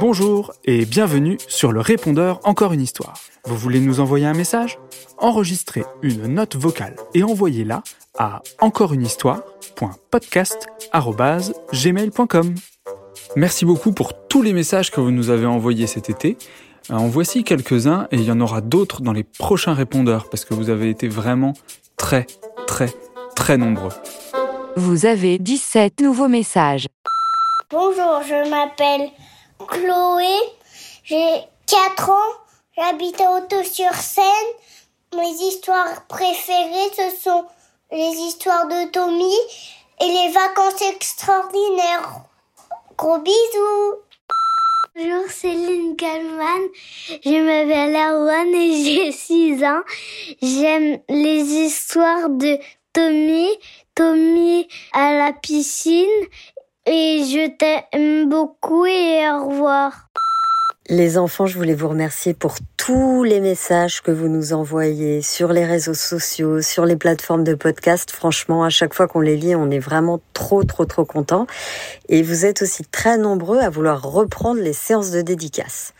Bonjour et bienvenue sur le répondeur Encore une histoire. Vous voulez nous envoyer un message? Enregistrez une note vocale et envoyez-la à encoreunhistoire.podcast@gmail.com. Merci beaucoup pour tous les messages que vous nous avez envoyés cet été. Euh, en voici quelques-uns et il y en aura d'autres dans les prochains répondeurs parce que vous avez été vraiment très très très nombreux. Vous avez 17 nouveaux messages. Bonjour, je m'appelle Chloé, j'ai 4 ans, j'habite à Auto-sur-Seine. Mes histoires préférées, ce sont les histoires de Tommy et les vacances extraordinaires. Gros bisous Bonjour, Lynn Kalman. Je m'appelle Arwan et j'ai 6 ans. J'aime les histoires de Tommy, Tommy à la piscine et je t'aime beaucoup et au revoir. Les enfants, je voulais vous remercier pour tous les messages que vous nous envoyez sur les réseaux sociaux, sur les plateformes de podcast. Franchement, à chaque fois qu'on les lit, on est vraiment trop, trop, trop content. Et vous êtes aussi très nombreux à vouloir reprendre les séances de dédicace.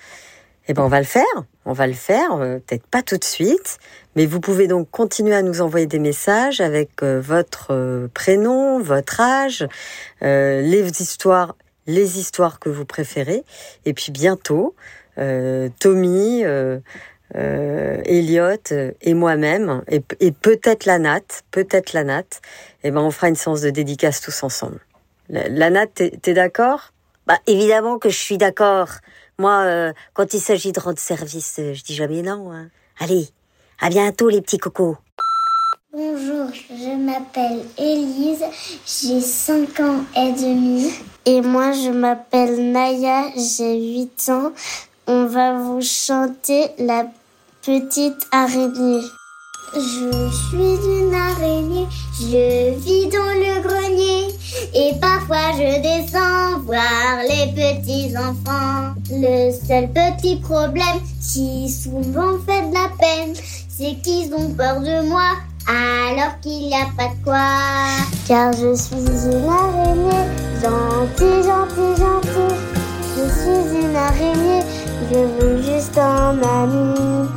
Eh ben, on va le faire. On va le faire. Euh, peut-être pas tout de suite, mais vous pouvez donc continuer à nous envoyer des messages avec euh, votre euh, prénom, votre âge, les histoires les histoires que vous préférez. Et puis bientôt, euh, Tommy, euh, euh, Elliot et moi-même, et, peut-être la Nat, peut-être la Nat, et eh ben on fera une séance de dédicace tous ensemble. La, Nat, t'es, d'accord? Bah évidemment que je suis d'accord. Moi, euh, quand il s'agit de rendre service, je dis jamais non. Hein. Allez, à bientôt les petits cocos. Bonjour, je m'appelle Élise, j'ai 5 ans et demi. Et moi, je m'appelle Naya, j'ai 8 ans. On va vous chanter la petite araignée. Je suis une araignée, je vis dans le grenier. Et parfois je descends voir les petits enfants. Le seul petit problème qui souvent fait de la peine, c'est qu'ils ont peur de moi alors qu'il n'y a pas de quoi. Car je suis une araignée, gentille, gentille, gentille. Je suis une araignée, je veux juste un ami.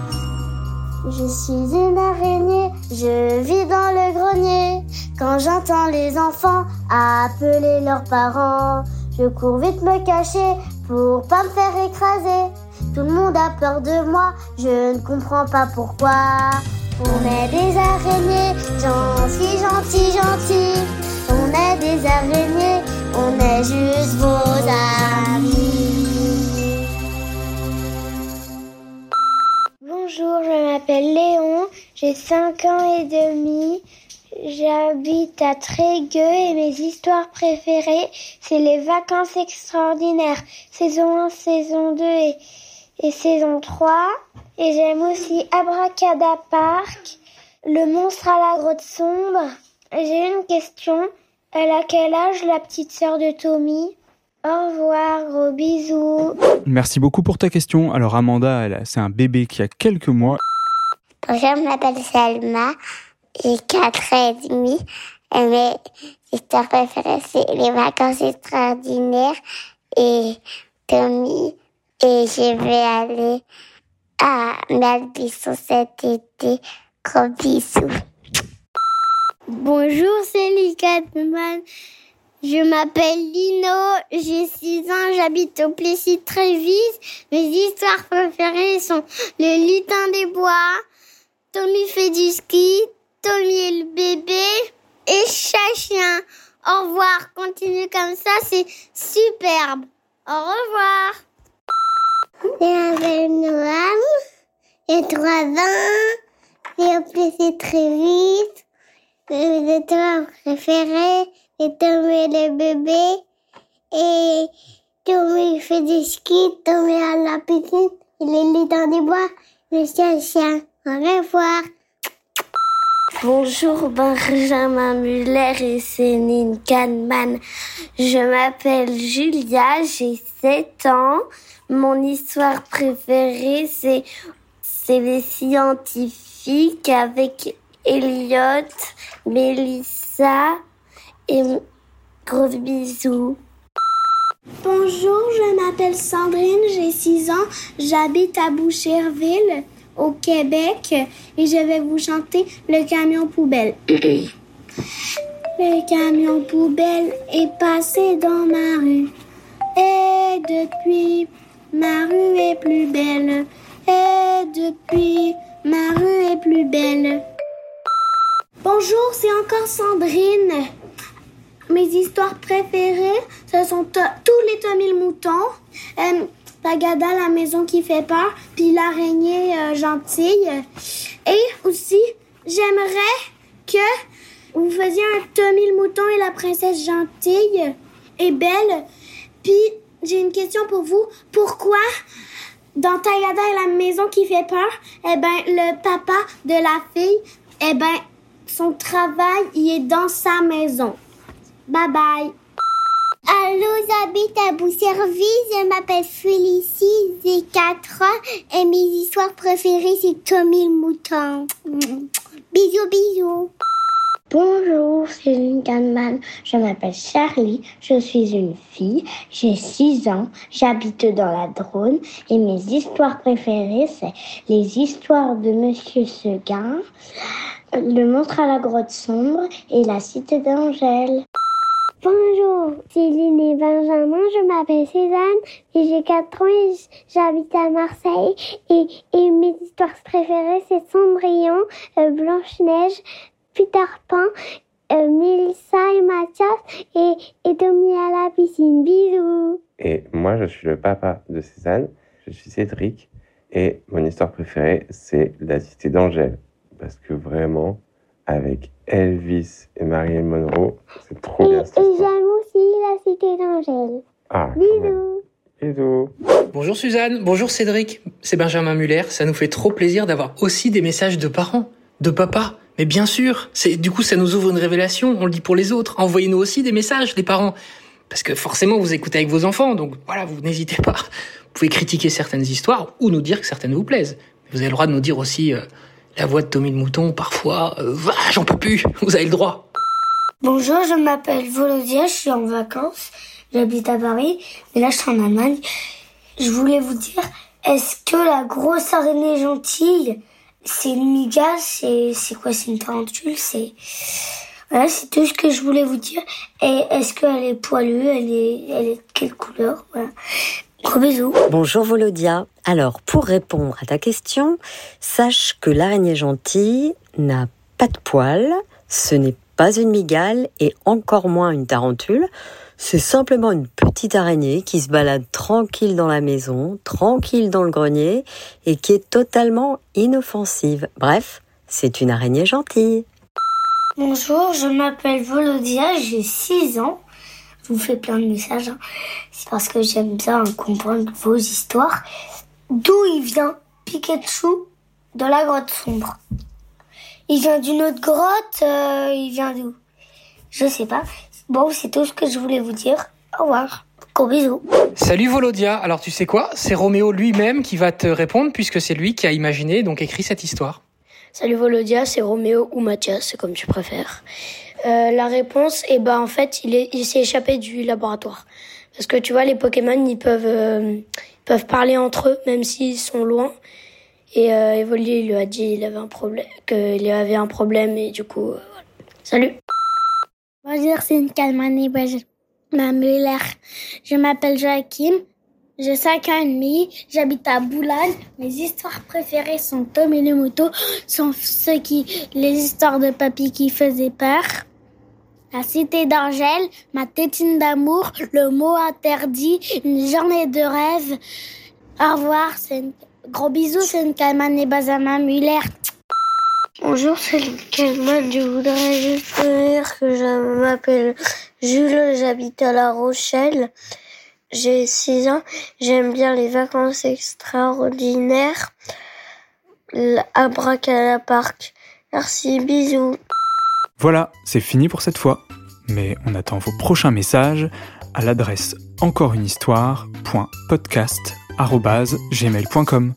Je suis une araignée, je vis dans le grenier. Quand j'entends les enfants appeler leurs parents, je cours vite me cacher pour pas me faire écraser. Tout le monde a peur de moi, je ne comprends pas pourquoi. On est des araignées, gentils, gentils, gentils. On est des araignées, on est juste vos amis. Bonjour, je m'appelle Léon, j'ai 5 ans et demi. J'habite à Trégueux et mes histoires préférées, c'est les vacances extraordinaires, saison 1, saison 2 et, et saison 3. Et j'aime aussi Abracada Park, Le monstre à la grotte sombre. J'ai une question. Elle a quel âge la petite sœur de Tommy? Au revoir, gros bisous. Merci beaucoup pour ta question. Alors Amanda, c'est un bébé qui a quelques mois. Bonjour, je m'appelle Selma, j'ai 4 ans et demi. Et mes histoires préférées, c'est les vacances extraordinaires et Tommy. Et je vais aller à Malbisson cet été. Gros bisous. Bonjour, c'est Licatman. Je m'appelle Lino, j'ai 6 ans, j'habite au Plessis Trévis. Mes histoires préférées sont Le lutin des bois, Tommy fait du ski, Tommy le bébé et Chat-chien. Au revoir, continue comme ça, c'est superbe. Au revoir. Je Noam, j'ai trois ans, j'ai apprécié très vite. Mes étoiles préférées, c'est Tommy le bébé et Tommy fait du ski, Tommy à la piscine, il est dans des bois, le chien. Au revoir. Bonjour Benjamin Muller et Céline Kahneman. Je m'appelle Julia, j'ai 7 ans. Mon histoire préférée, c'est, c'est les scientifiques avec Elliot, Melissa et gros bisous. Bonjour, m'appelle Sandrine, j'ai 6 ans, j'habite à Boucherville, au Québec, et je vais vous chanter le camion poubelle. le camion poubelle est passé dans ma rue, et depuis, ma rue est plus belle, et depuis, ma rue est plus belle. Bonjour, c'est encore Sandrine. Mes histoires préférées, ce sont tous les Tommy le mouton, euh, Tagada, la maison qui fait peur, puis l'araignée euh, gentille. Et aussi, j'aimerais que vous faisiez un Tommy le mouton et la princesse gentille et belle. Puis, j'ai une question pour vous. Pourquoi dans Tagada et la maison qui fait peur, eh ben, le papa de la fille, eh ben, son travail, il est dans sa maison? Bye bye. Allô, j'habite à Bousserville, je m'appelle Félicie, j'ai 4 ans et mes histoires préférées c'est Tommy le mouton. Bisous, bisous. Bonjour, c'est Lynn. Je m'appelle Charlie, je suis une fille, j'ai 6 ans, j'habite dans la Drône et mes histoires préférées, c'est les histoires de Monsieur Seguin, le monstre à la grotte sombre et la cité d'Angèle. Bonjour, Lynn et Benjamin, je m'appelle Cézanne et j'ai 4 ans et j'habite à Marseille. Et, et, mes histoires préférées c'est Cendrillon, euh, Blanche-Neige, Peter Pan, euh, Mélissa et Mathias et, et Tommy à la piscine. Bisous. Et moi je suis le papa de Cézanne, je suis Cédric et mon histoire préférée c'est la cité d'Angèle. Parce que vraiment avec Elvis et Marilyn Monroe. C'est trop bien. Et j'aime aussi la cité d'Angèle. Ah, Bisous. Bisous. Bonjour Suzanne, bonjour Cédric. C'est Benjamin Muller. Ça nous fait trop plaisir d'avoir aussi des messages de parents, de papa. Mais bien sûr, c'est du coup ça nous ouvre une révélation. On le dit pour les autres. Envoyez-nous aussi des messages, les parents, parce que forcément vous écoutez avec vos enfants. Donc voilà, vous n'hésitez pas. Vous pouvez critiquer certaines histoires ou nous dire que certaines vous plaisent. Vous avez le droit de nous dire aussi. Euh, la voix de Tommy le Mouton, parfois, euh, j'en peux plus, vous avez le droit. Bonjour, je m'appelle Volodia, je suis en vacances, j'habite à Paris, mais là je suis en Allemagne. Je voulais vous dire, est-ce que la grosse araignée gentille, c'est une c'est, c'est quoi, c'est une tarentule, c'est... Voilà, c'est tout ce que je voulais vous dire. Et est-ce qu'elle est poilue, elle est, elle est de quelle couleur voilà. Gros bisous. Bonjour Volodia. Alors, pour répondre à ta question, sache que l'araignée gentille n'a pas de poils, ce n'est pas une migale et encore moins une tarentule. C'est simplement une petite araignée qui se balade tranquille dans la maison, tranquille dans le grenier et qui est totalement inoffensive. Bref, c'est une araignée gentille. Bonjour, je m'appelle Volodia, j'ai 6 ans vous fais plein de messages. Hein. C'est parce que j'aime bien comprendre vos histoires. D'où il vient Pikachu de la grotte sombre? Il vient d'une autre grotte euh, Il vient d'où? Je sais pas. Bon, c'est tout ce que je voulais vous dire. Au revoir. Gros bisous. Salut Volodia. Alors tu sais quoi? C'est Roméo lui-même qui va te répondre puisque c'est lui qui a imaginé donc écrit cette histoire. Salut Volodia, c'est Roméo ou Mathias, c'est comme tu préfères. Euh, la réponse, eh ben en fait, il est, il s'est échappé du laboratoire. Parce que tu vois, les Pokémon, ils peuvent, euh, peuvent parler entre eux, même s'ils sont loin. Et euh, Evoli lui a dit qu'il avait un problème, qu'il avait un problème et du coup, euh, voilà. Salut. Bonjour, c'est une Calmanie Ma Muller. Je m'appelle Joachim. J'ai 5 ans et demi, j'habite à Boulogne. Mes histoires préférées sont Tom et les motos, sont ceux qui, les histoires de papy qui faisaient peur. La cité d'Angèle, ma tétine d'amour, le mot interdit, une journée de rêve. Au revoir, c'est une... gros bisous, c'est une Calman et Bazama Muller. Bonjour, c'est Calman, je voudrais juste dire que je m'appelle Jules, j'habite à La Rochelle. J'ai 6 ans, j'aime bien les vacances extraordinaires, à Park. Merci, bisous. Voilà, c'est fini pour cette fois. Mais on attend vos prochains messages à l'adresse encoreunehistoire.podcast.gmail.com.